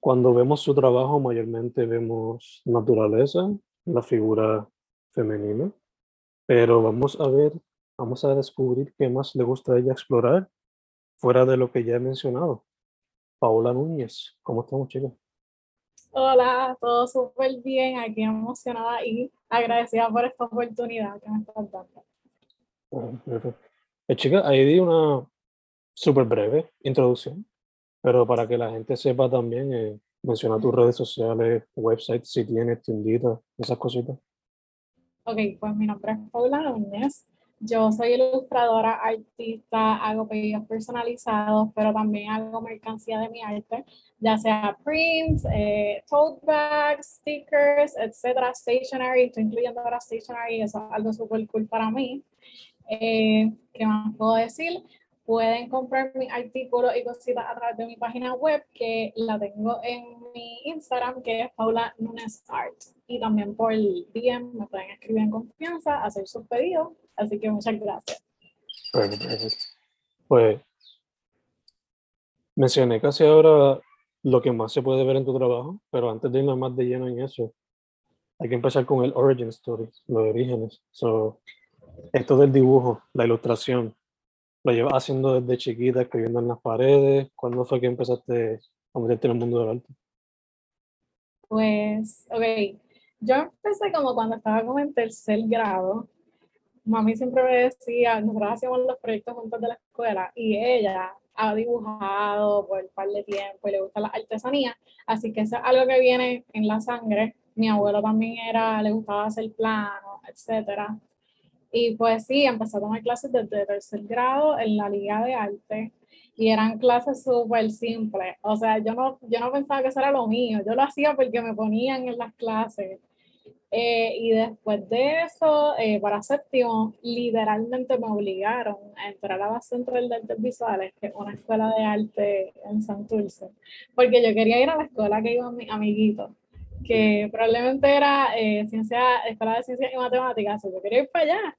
Cuando vemos su trabajo, mayormente vemos naturaleza, la figura femenina. Pero vamos a ver, vamos a descubrir qué más le gusta a ella explorar, fuera de lo que ya he mencionado. Paola Núñez, ¿cómo estamos, chicos? Hola, todo súper bien, aquí emocionada y agradecida por esta oportunidad que me estás dando. Eh, chica, ahí di una súper breve introducción, pero para que la gente sepa también, eh, menciona tus redes sociales, website, si tienes, tienditas, esas cositas. Ok, pues mi nombre es Paula Núñez. Yo soy ilustradora, artista, hago pedidos personalizados, pero también hago mercancía de mi arte, ya sea prints, eh, tote bags, stickers, etcétera, stationery, estoy incluyendo ahora stationery, eso es algo súper cool para mí. Eh, ¿Qué más puedo decir? Pueden comprar mis artículos y cositas a través de mi página web, que la tengo en mi Instagram, que es Paula Nunes Art. Y también por DM me pueden escribir en confianza, hacer sus pedidos. Así que muchas gracias. Pues mencioné casi ahora lo que más se puede ver en tu trabajo, pero antes de irnos más de lleno en eso, hay que empezar con el origin story, los orígenes. So, esto del dibujo, la ilustración, lo llevas haciendo desde chiquita, escribiendo en las paredes. ¿Cuándo fue que empezaste a meterte en el mundo del arte? Pues, ok, yo empecé como cuando estaba como en tercer grado. Mami siempre me decía, nosotros hacíamos los proyectos juntos de la escuela y ella ha dibujado por un par de tiempo y le gusta la artesanía, así que eso es algo que viene en la sangre. Mi abuelo también era, le gustaba hacer planos, etcétera. Y pues sí, empecé a tomar clases desde tercer grado en la Liga de Arte y eran clases súper simples. O sea, yo no, yo no pensaba que eso era lo mío, yo lo hacía porque me ponían en las clases. Eh, y después de eso, eh, para séptimo, literalmente me obligaron a entrar a la Central de Artes Visuales, que es una escuela de arte en Santurce, porque yo quería ir a la escuela que iba mi amiguito, que probablemente era eh, ciencia, Escuela de Ciencias y Matemáticas, yo quería ir para allá,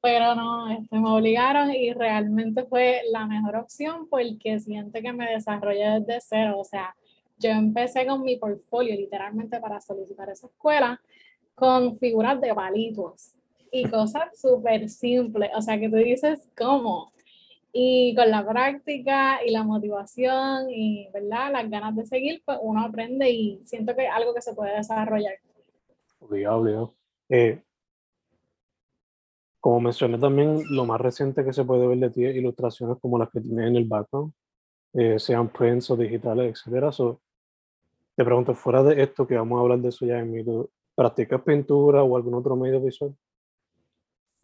pero no, este, me obligaron y realmente fue la mejor opción porque siento que me desarrollé desde cero, o sea, yo empecé con mi portfolio literalmente para solicitar esa escuela con figuras de palitos y cosas súper simples. O sea, que tú dices, ¿cómo? Y con la práctica y la motivación y, ¿verdad? Las ganas de seguir, pues uno aprende y siento que algo que se puede desarrollar. Obligado, eh, como mencioné también, lo más reciente que se puede ver de ti es ilustraciones como las que tienes en el background, eh, sean prints o digitales, etc. te pregunto, fuera de esto, que vamos a hablar de eso ya en mi ¿Practicas pintura o algún otro medio visual?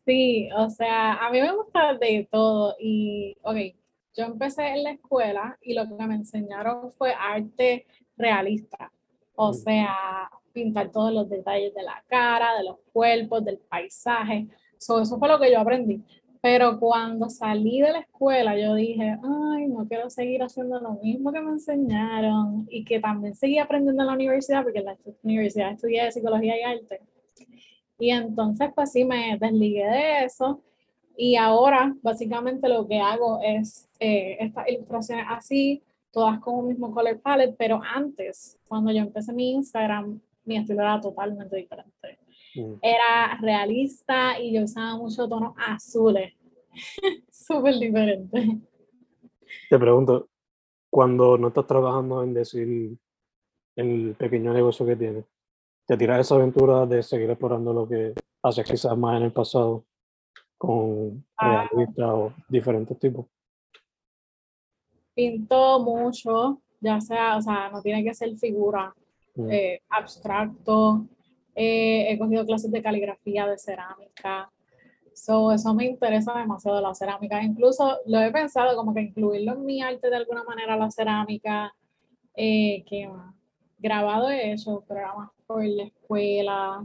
Sí, o sea, a mí me gusta de todo y, ok, yo empecé en la escuela y lo que me enseñaron fue arte realista, o mm. sea, pintar todos los detalles de la cara, de los cuerpos, del paisaje, eso fue lo que yo aprendí. Pero cuando salí de la escuela, yo dije, ay, no quiero seguir haciendo lo mismo que me enseñaron y que también seguí aprendiendo en la universidad, porque en la universidad estudié psicología y arte. Y entonces, pues sí, me desligué de eso. Y ahora, básicamente, lo que hago es eh, estas ilustraciones así, todas con un mismo color palette, pero antes, cuando yo empecé mi Instagram, mi estilo era totalmente diferente. Mm. Era realista y yo usaba mucho tonos azules. Súper diferente. Te pregunto, cuando no estás trabajando en decir el pequeño negocio que tienes, ¿te tiras esa aventura de seguir explorando lo que haces quizás más en el pasado con ah. realistas o diferentes tipos? Pinto mucho, ya sea, o sea, no tiene que ser figura, mm. eh, abstracto, eh, he cogido clases de caligrafía, de cerámica. So, eso me interesa demasiado la cerámica. Incluso lo he pensado como que incluirlo en mi arte de alguna manera, la cerámica. Eh, que grabado he hecho, programas por la escuela.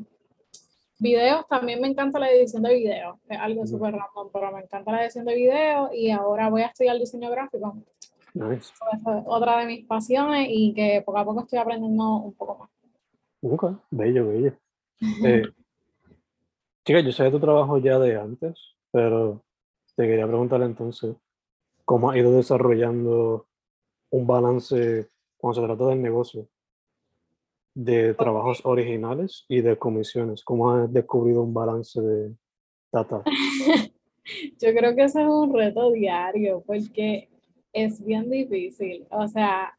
Videos, también me encanta la edición de videos. Es algo súper random, pero me encanta la edición de videos y ahora voy a estudiar diseño gráfico. Nice. otra de mis pasiones y que poco a poco estoy aprendiendo un poco más. Ok, bello, bello. Eh, chica, yo sé de tu trabajo ya de antes, pero te quería preguntar entonces, ¿cómo has ido desarrollando un balance cuando se trata del negocio? De trabajos originales y de comisiones. ¿Cómo has descubrido un balance de data? yo creo que ese es un reto diario porque es bien difícil. O sea,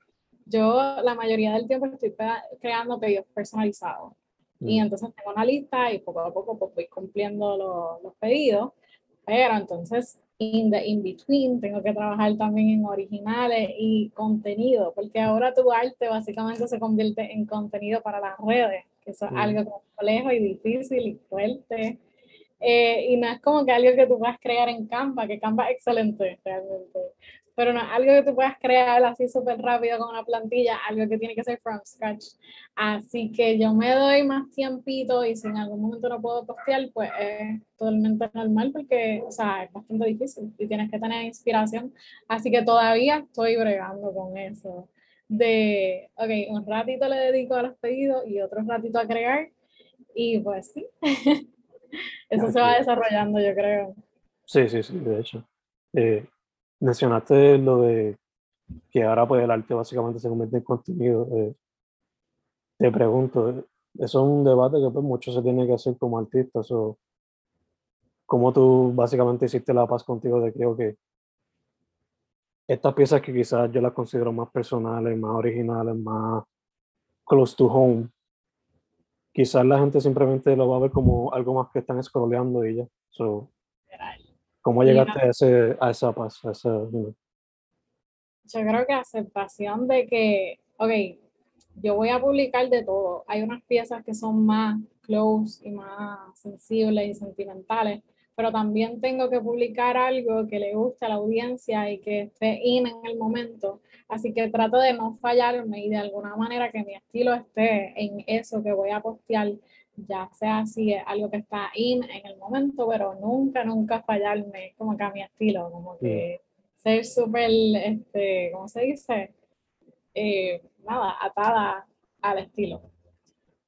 yo la mayoría del tiempo estoy creando pedidos personalizados. Y mm. entonces tengo una lista y poco a poco pues, voy cumpliendo los, los pedidos. Pero entonces, in the in between, tengo que trabajar también en originales y contenido, porque ahora tu arte básicamente se convierte en contenido para las redes, que eso es mm. algo complejo y difícil y fuerte. Eh, y no es como que algo que tú puedas crear en Canva, que Canva es excelente realmente pero no algo que tú puedas crear así súper rápido con una plantilla, algo que tiene que ser from scratch. Así que yo me doy más tiempito y si en algún momento no puedo postear, pues es totalmente normal porque, o sea, es bastante difícil y tienes que tener inspiración. Así que todavía estoy bregando con eso. De, ok, un ratito le dedico a los pedidos y otro ratito a crear. Y pues sí, eso se va desarrollando, yo creo. Sí, sí, sí, de hecho. Eh, mencionaste lo de que ahora pues el arte básicamente se convierte en contenido. Eh, te pregunto, eso es un debate que pues mucho se tiene que hacer como artista. o ¿Cómo tú básicamente hiciste la paz contigo de que, estas piezas que quizás yo las considero más personales, más originales, más close to home, quizás la gente simplemente lo va a ver como algo más que están scrolleando y ya. So, ¿Cómo llegaste a, ese, a esa paz? Yo creo que aceptación de que, ok, yo voy a publicar de todo. Hay unas piezas que son más close y más sensibles y sentimentales, pero también tengo que publicar algo que le guste a la audiencia y que esté in en el momento. Así que trato de no fallarme y de alguna manera que mi estilo esté en eso que voy a postear ya sea si es algo que está in en el momento, pero nunca, nunca fallarme como que a mi estilo, como que ser súper, este, ¿cómo se dice? Eh, nada, atada al estilo.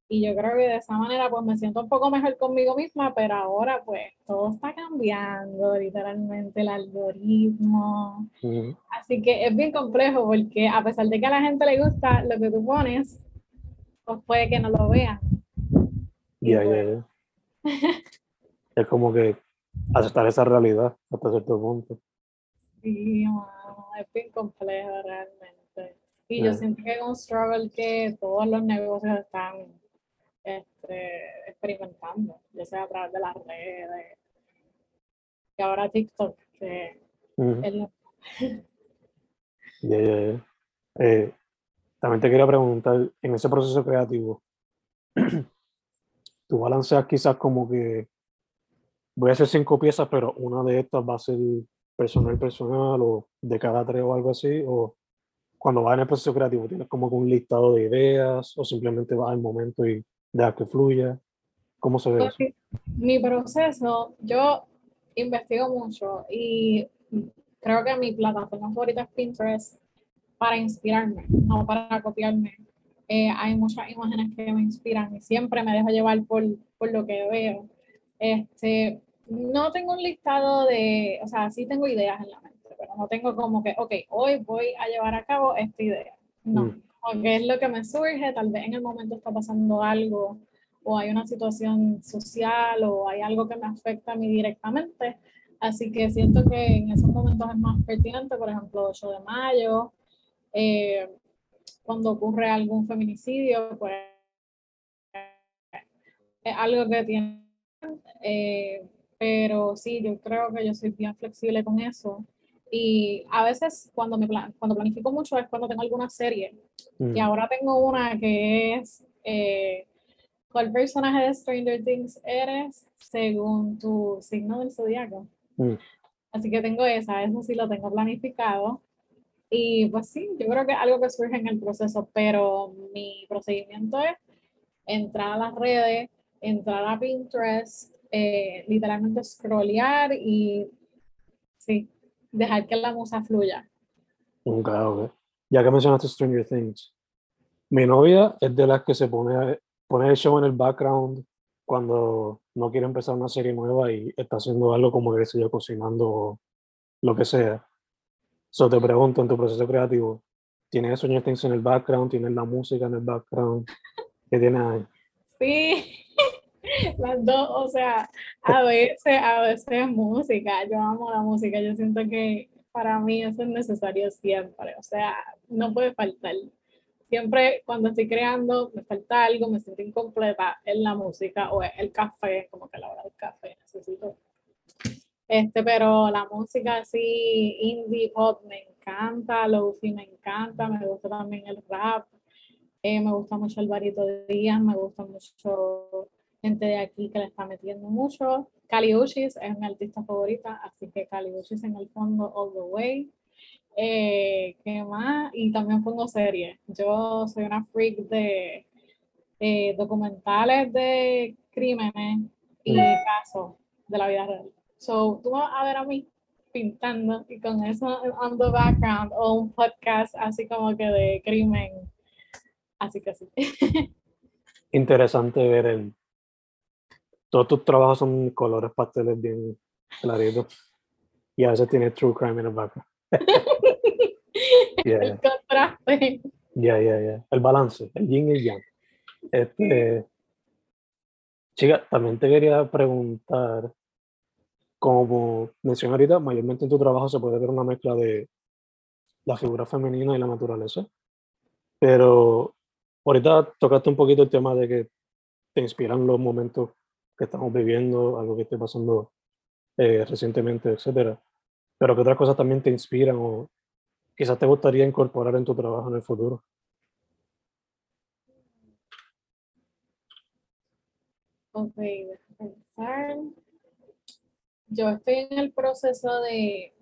Y yo creo que de esa manera pues me siento un poco mejor conmigo misma, pero ahora pues todo está cambiando, literalmente el algoritmo. Así que es bien complejo porque a pesar de que a la gente le gusta lo que tú pones, pues puede que no lo vean. Ya, ya, ya. es como que aceptar esa realidad hasta cierto punto. Sí, es bien complejo realmente. Y yo siento que es un struggle que todos los negocios están este, experimentando, ya sea a través de las redes, y ahora TikTok, que es lo... Ya, ya, ya. Eh, también te quería preguntar, en ese proceso creativo, tú balanceas quizás como que voy a hacer cinco piezas, pero una de estas va a ser personal, personal, o de cada tres o algo así, o cuando vas en el proceso creativo tienes como un listado de ideas, o simplemente vas al momento y dejas que fluya. ¿Cómo se ve eso? Mi proceso, yo investigo mucho y creo que mi plataforma favorita es Pinterest para inspirarme, no para copiarme. Eh, hay muchas imágenes que me inspiran y siempre me dejo llevar por, por lo que veo. Este, no tengo un listado de, o sea, sí tengo ideas en la mente, pero no tengo como que, ok, hoy voy a llevar a cabo esta idea. No, Mm. porque es lo que me surge, tal vez en el momento está pasando algo o hay una situación social o hay algo que me afecta a mí directamente. Así que siento que en esos momentos es más pertinente, por ejemplo, 8 de mayo, eh, cuando ocurre algún feminicidio, pues es algo que tiene, eh, pero sí, yo creo que yo soy bien flexible con eso. Y a veces cuando, me plan- cuando planifico mucho es cuando tengo alguna serie. Mm. Y ahora tengo una que es eh, ¿cuál personaje de Stranger Things eres según tu signo del zodiaco? Mm. Así que tengo esa, eso sí lo tengo planificado. Y pues sí, yo creo que algo que surge en el proceso, pero mi procedimiento es entrar a las redes, entrar a Pinterest, eh, literalmente scrollear y sí, dejar que la musa fluya. Ok, ok. Ya que mencionaste Stranger Things, mi novia es de las que se pone, pone el show en el background cuando no quiere empezar una serie nueva y está haciendo algo como que sé yo, cocinando lo que sea. So te pregunto, en tu proceso creativo, ¿tienes Stranger Things en el background? ¿Tienes la música en el background? ¿Qué tienes ahí? Sí, las dos, o sea, a veces, a veces música, yo amo la música, yo siento que para mí eso es necesario siempre, o sea, no puede faltar. Siempre cuando estoy creando me falta algo, me siento incompleta en la música o es el café, como que la hora del café, necesito. Este, pero la música así, indie pop, me encanta, lofi me encanta, me gusta también el rap, eh, me gusta mucho el Barito Díaz, me gusta mucho gente de aquí que le está metiendo mucho. Kali Uchis es mi artista favorita, así que Kali Uchis en el fondo all the way. Eh, ¿Qué más? Y también pongo series. Yo soy una freak de eh, documentales de crímenes y Mm. casos de la vida real. So, tú vas a ver a mí pintando y con eso on the background o un podcast así como que de crimen. Así que sí. Interesante ver el... Todos tus trabajos son colores pasteles bien claritos. Y a veces tiene true crime en el background. Yeah. El contraste. Ya, ya, ya. El balance, el yin y el yang. Este, chica, también te quería preguntar, como mencioné ahorita, mayormente en tu trabajo se puede ver una mezcla de la figura femenina y la naturaleza, pero ahorita tocaste un poquito el tema de que te inspiran los momentos que estamos viviendo, algo que esté pasando eh, recientemente, etcétera. Pero que otras cosas también te inspiran o quizás te gustaría incorporar en tu trabajo en el futuro. Ok, pensar. Yo estoy en el proceso de,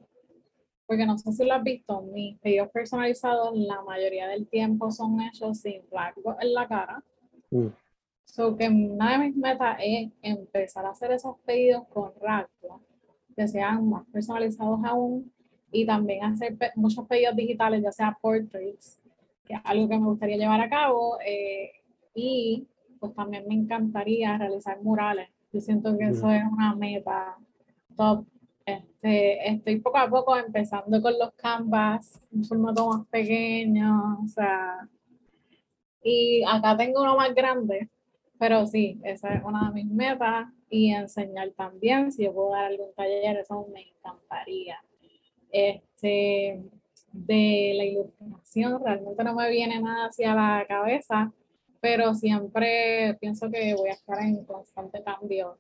porque no sé si lo has visto, mis pedidos personalizados la mayoría del tiempo son hechos sin rasgos en la cara. Mm. So que una de mis metas es empezar a hacer esos pedidos con rasgos, que sean más personalizados aún, y también hacer pe- muchos pedidos digitales, ya sea portraits, que es algo que me gustaría llevar a cabo, eh, y pues también me encantaría realizar murales. Yo siento que eso Mm. es una meta top. Este, estoy poco a poco empezando con los canvas, un formato más pequeño, o sea, y acá tengo uno más grande, pero sí, esa es una de mis metas y enseñar también, si yo puedo dar algún taller, eso me encantaría. Este, de la ilustración, realmente no me viene nada hacia la cabeza, pero siempre pienso que voy a estar en constante cambio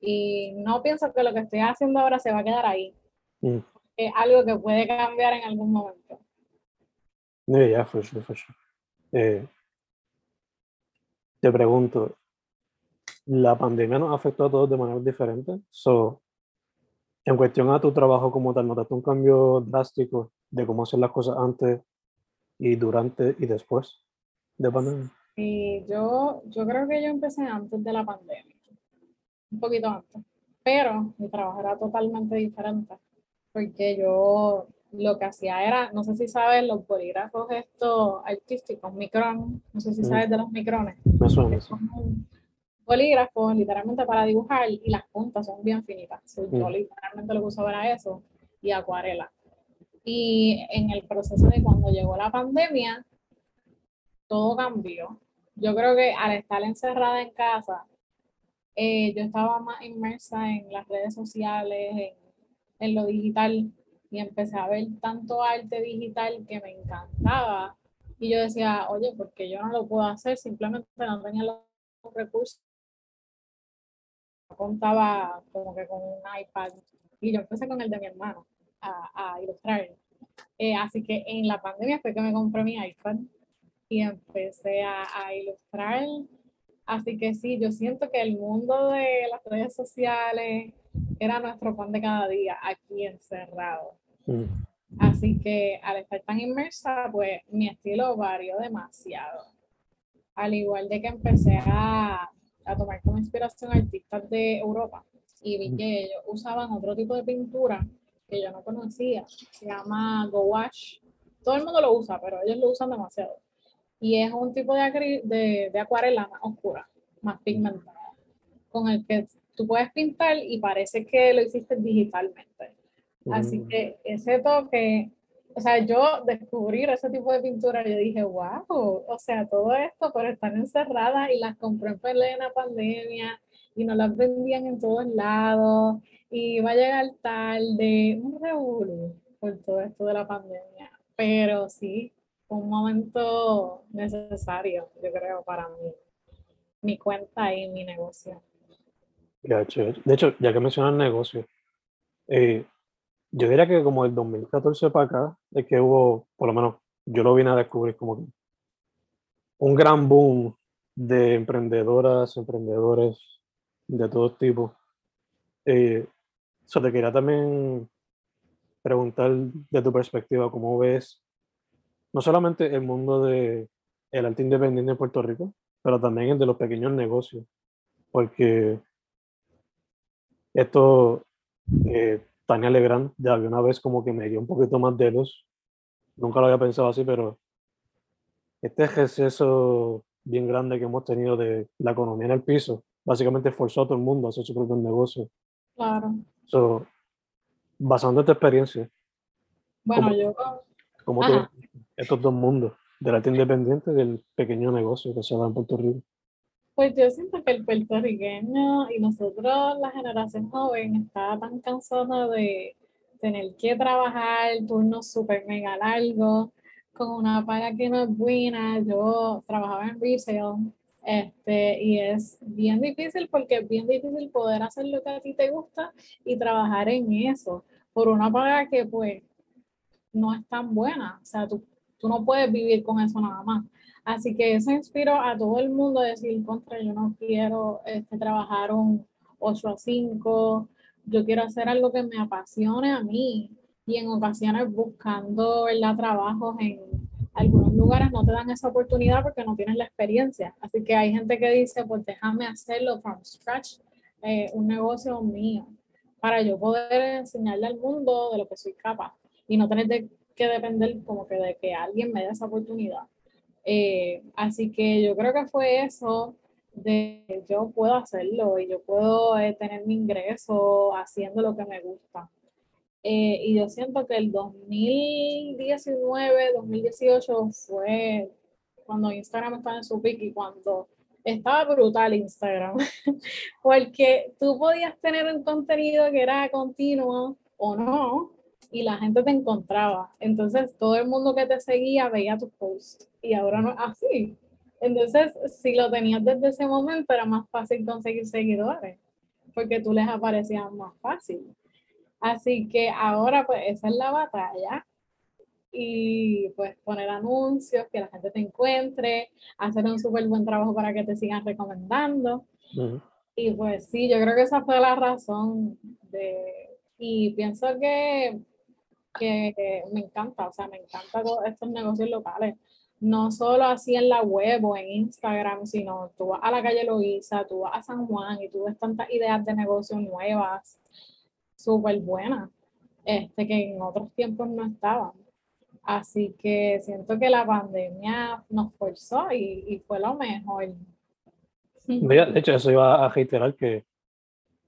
y no pienso que lo que estoy haciendo ahora se va a quedar ahí. Mm. Es algo que puede cambiar en algún momento. Yeah, yeah, for sure, for sure. Eh, te pregunto, ¿la pandemia nos afectó a todos de manera diferente? So, en cuestión a tu trabajo como tal, ¿notaste un cambio drástico de cómo hacer las cosas antes y durante y después de pandemia? Y yo, yo creo que yo empecé antes de la pandemia, un poquito antes. pero mi trabajo era totalmente diferente, porque yo lo que hacía era, no sé si sabes, los bolígrafos estos artísticos, micrón, no sé si sabes de los micrones. Me suena eso. son un bolígrafo literalmente para dibujar y las puntas son bien finitas. So, Yo Mm. literalmente lo que usaba era eso y acuarela. Y en el proceso de cuando llegó la pandemia, todo cambió. Yo creo que al estar encerrada en casa, eh, yo estaba más inmersa en las redes sociales, en, en lo digital, y empecé a ver tanto arte digital que me encantaba. Y yo decía, oye, porque yo no lo puedo hacer, simplemente no tenía los recursos. Contaba como que con un iPad y yo empecé con el de mi hermano a, a ilustrar. Eh, así que en la pandemia fue que me compré mi iPad y empecé a, a ilustrar. Así que sí, yo siento que el mundo de las redes sociales era nuestro pan de cada día aquí encerrado. Mm. Así que al estar tan inmersa, pues mi estilo varió demasiado. Al igual de que empecé a, a tomar como inspiración artistas de Europa y vi que ellos usaban otro tipo de pintura que yo no conocía. Se llama gouache. Todo el mundo lo usa, pero ellos lo usan demasiado. Y es un tipo de, de, de acuarela más oscura, más pigmentada, con el que tú puedes pintar y parece que lo hiciste digitalmente. Así Mm. que ese toque, o sea, yo descubrir ese tipo de pintura, yo dije, wow, o sea, todo esto, pero están encerradas y las compré en plena pandemia y no las vendían en todos lados y iba a llegar tarde, un revuelo por todo esto de la pandemia. Pero sí, un momento necesario, yo creo, para mí, mi cuenta y mi negocio. Chévere. De hecho, ya que mencionas negocio, eh, yo diría que como el 2014 para acá, es que hubo, por lo menos yo lo vine a descubrir como un gran boom de emprendedoras, emprendedores de todo tipo. Eh, so te quería también preguntar de tu perspectiva, ¿cómo ves no solamente el mundo de el arte independiente en Puerto Rico, pero también el de los pequeños negocios? Porque esto, eh, Tania Legrand, ya había una vez como que me dio un poquito más de luz. Nunca lo había pensado así, pero este receso bien grande que hemos tenido de la economía en el piso, básicamente forzó a todo el mundo a hacer su propio negocio. Claro. So, basando en tu experiencia, Bueno, ¿Cómo? yo ¿cómo tú. Estos dos mundos, del arte independiente y del pequeño negocio que se da en Puerto Rico? Pues yo siento que el puertorriqueño y nosotros, la generación joven, está tan cansada de tener que trabajar turnos súper mega largos, con una paga que no es buena. Yo trabajaba en resale, este, y es bien difícil porque es bien difícil poder hacer lo que a ti te gusta y trabajar en eso, por una paga que pues no es tan buena. O sea, tú, tú no puedes vivir con eso nada más. Así que eso inspiró a todo el mundo a decir, contra, yo no quiero este, trabajar un 8 a 5, yo quiero hacer algo que me apasione a mí. Y en ocasiones buscando ¿verdad? trabajos en algunos lugares no te dan esa oportunidad porque no tienes la experiencia. Así que hay gente que dice, pues déjame hacerlo from scratch, eh, un negocio mío, para yo poder enseñarle al mundo de lo que soy capaz y no tener de- que depender como que de que alguien me dé esa oportunidad. Eh, así que yo creo que fue eso de yo puedo hacerlo y yo puedo eh, tener mi ingreso haciendo lo que me gusta. Eh, y yo siento que el 2019, 2018 fue cuando Instagram estaba en su pico y cuando estaba brutal Instagram, porque tú podías tener un contenido que era continuo o no, y la gente te encontraba. Entonces todo el mundo que te seguía veía tus posts y ahora no es así. Entonces, si lo tenías desde ese momento, era más fácil conseguir seguidores, porque tú les aparecías más fácil. Así que ahora, pues, esa es la batalla. Y pues poner anuncios, que la gente te encuentre, hacer un súper buen trabajo para que te sigan recomendando. Ujú. Y pues sí, yo creo que esa fue la razón de... Y pienso que, que me encanta, o sea, me encanta todos estos negocios locales, no solo así en la web o en Instagram, sino tú vas a la calle Loíza, tú vas a San Juan y tú ves tantas ideas de negocio nuevas, súper buenas, este, que en otros tiempos no estaban. Así que siento que la pandemia nos forzó y, y fue lo mejor. De hecho, eso iba a reiterar que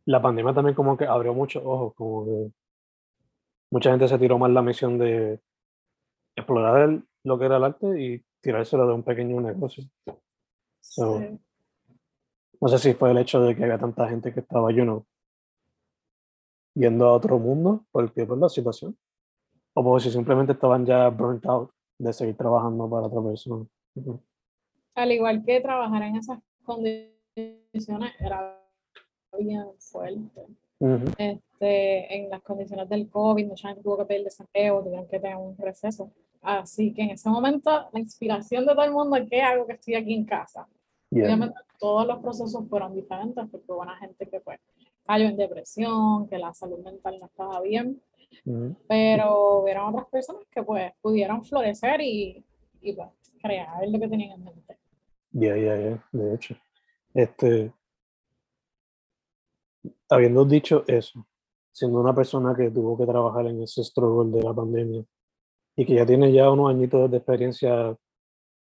la pandemia también como que abrió muchos ojos, como que mucha gente se tiró más la misión de explorar el, lo que era el arte y tirárselo de un pequeño negocio. So, Sí. No sé si fue el hecho de que había tanta gente que estaba, you know, yendo a otro mundo, porque por la situación, o porque si simplemente estaban ya burnt out de seguir trabajando para otra persona. Al igual que trabajar en esas condiciones era bien fuerte. Ujú. Este, en las condiciones del COVID, mucha gente tuvo que pedir desempleo, tuvieron que tener un receso. Así que en ese momento la inspiración de todo el mundo es que hago que estoy aquí en casa. Yeah. Obviamente todos los procesos fueron diferentes porque hubo una gente que pues cayó en depresión, que la salud mental no estaba bien, Ujú. pero hubieron otras personas que pues pudieron florecer y, y pues crear lo que tenían en mente. Ya, ya, ya, de hecho. Este, habiendo dicho eso, siendo una persona que tuvo que trabajar en ese struggle de la pandemia y que ya tiene ya unos añitos de experiencia,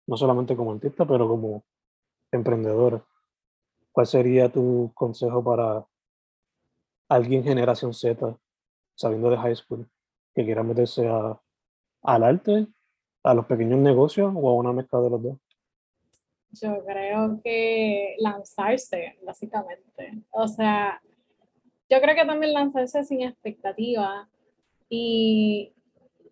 no solamente como artista, pero como emprendedora, ¿cuál sería tu consejo para alguien generación Z, saliendo de high school, que quiera meterse a, al arte, a los pequeños negocios o a una mezcla de los dos? Yo creo que lanzarse, básicamente. O sea, yo creo que también lanzarse sin expectativa y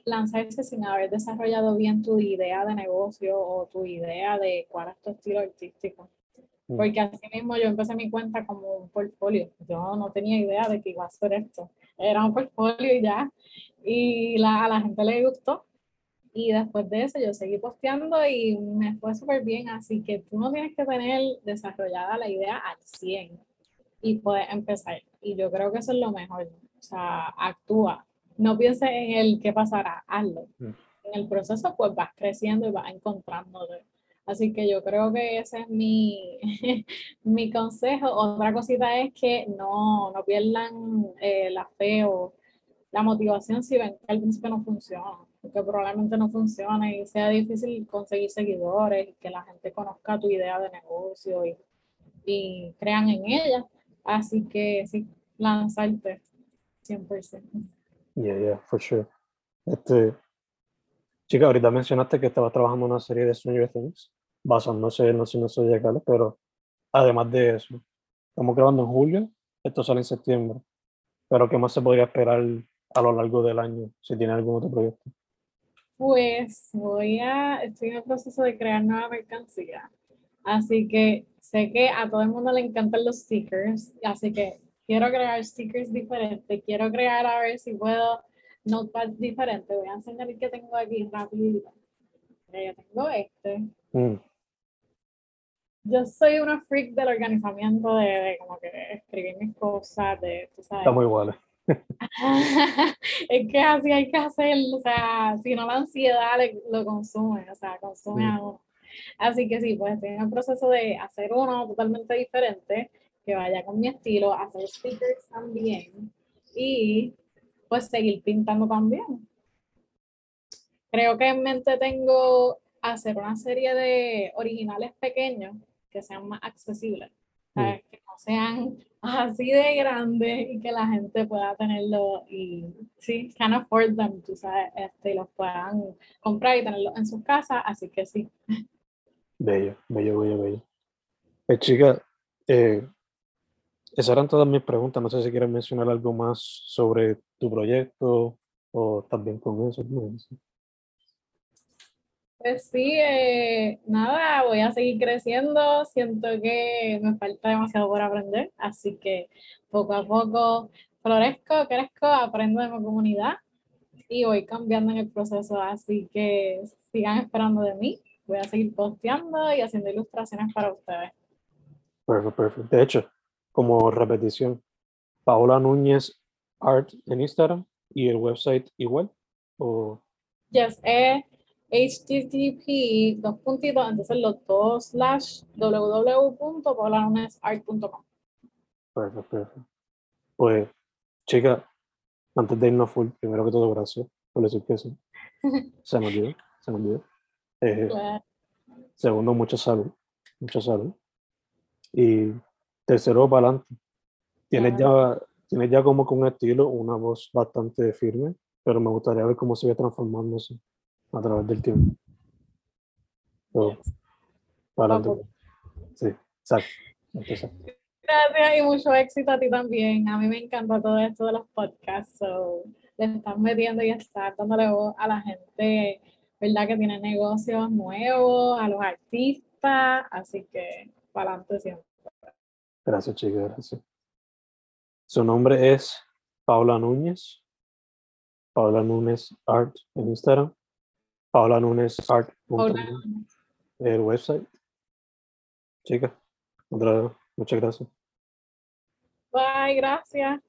lanzarse sin haber desarrollado bien tu idea de negocio o tu idea de cuál es tu estilo artístico. Mm. Porque así mismo yo empecé mi cuenta como un portfolio. Yo no tenía idea de que iba a ser esto. Era un portfolio y ya. Y la, a la gente le gustó. Y después de eso yo seguí posteando y me fue súper bien. Así que tú no tienes que tener desarrollada la idea al 100 y puedes empezar. Y yo creo que eso es lo mejor. O sea, actúa. No pienses en el qué pasará, hazlo. Mm. En el proceso pues vas creciendo y vas encontrándote. Así que yo creo que ese es mi, mi consejo. Otra cosita es que no, no pierdan eh, la fe o la motivación si ven que al principio no funciona, porque probablemente no funcione y sea difícil conseguir seguidores y que la gente conozca tu idea de negocio y, y crean en ella. Así que sí, lanzarte 100%. Yeah, yeah, for sure. Este, chica, ahorita mencionaste que estabas trabajando en una serie de Stranger Things, basándose en los signos zodiacales, pero además de eso, estamos grabando en julio, esto sale en septiembre, pero ¿qué más se podría esperar a lo largo del año si tiene algún otro proyecto? Pues voy a, estoy en el proceso de crear nueva mercancía. Así que sé que a todo el mundo le encantan los stickers, así que quiero crear stickers diferentes, quiero crear a ver si puedo notepads diferentes. Voy a enseñar el que tengo aquí rapidito. Mira, Yo tengo este. Mm, Yo soy una freak del organizamiento, de, de como que escribir mis cosas, de, tú sabes. estamos iguales. es que así hay que hacerlo, o sea, si no la ansiedad le- lo consume, o sea, consume Mm. a uno. Así que sí, pues estoy en el proceso de hacer uno totalmente diferente, que vaya con mi estilo, hacer stickers también y pues seguir pintando también. Creo que en mente tengo hacer una serie de originales pequeños que sean más accesibles, ¿sabes? que no sean así de grandes y que la gente pueda tenerlo y sí, can afford them, tú sabes, este, y los puedan comprar y tenerlos en sus casas, así que sí. Bello, bello, bello, bello. Eh, chica, eh, esas eran todas mis preguntas. No sé si quieres mencionar algo más sobre tu proyecto o bien con eso. Pues sí, eh, nada, voy a seguir creciendo. Siento que me falta demasiado por aprender, así que poco a poco florezco, crezco, aprendo de mi comunidad y voy cambiando en el proceso. Así que sigan esperando de mí. Voy a seguir posteando y haciendo ilustraciones para ustedes. Perfecto, perfecto. De hecho, como repetición, Paola Núñez Art en Instagram y el website igual. O, Yes, es http dos puntitos, entonces los dos slash www.paulanunesart.com. Perfecto, perfecto. Pues, chica, antes de irnos full, primero que todo, gracias por decir que sí. Se me olvidó, se me olvidó. Eh, Pues, segundo, mucha salud, mucha salud. Y tercero, para adelante. Tienes ya, tienes ya como con un estilo, una voz bastante firme, pero me gustaría ver cómo sigue transformándose a través del tiempo. Para adelante. Sí, exacto. exacto, exacto. Gracias y mucho éxito a ti también. A mí me encanta todo esto de los podcasts. So, le estás metiendo y estás dándole voz a la gente, ¿verdad? Que tiene negocios nuevos, a los artistas. Así que, para adelante siempre. Gracias, chica, gracias. Su nombre es Paula Núñez. Paula Núñez Art en Instagram. Paula Núñez Art. El website. Chica, otra vez, muchas gracias. Bye, gracias.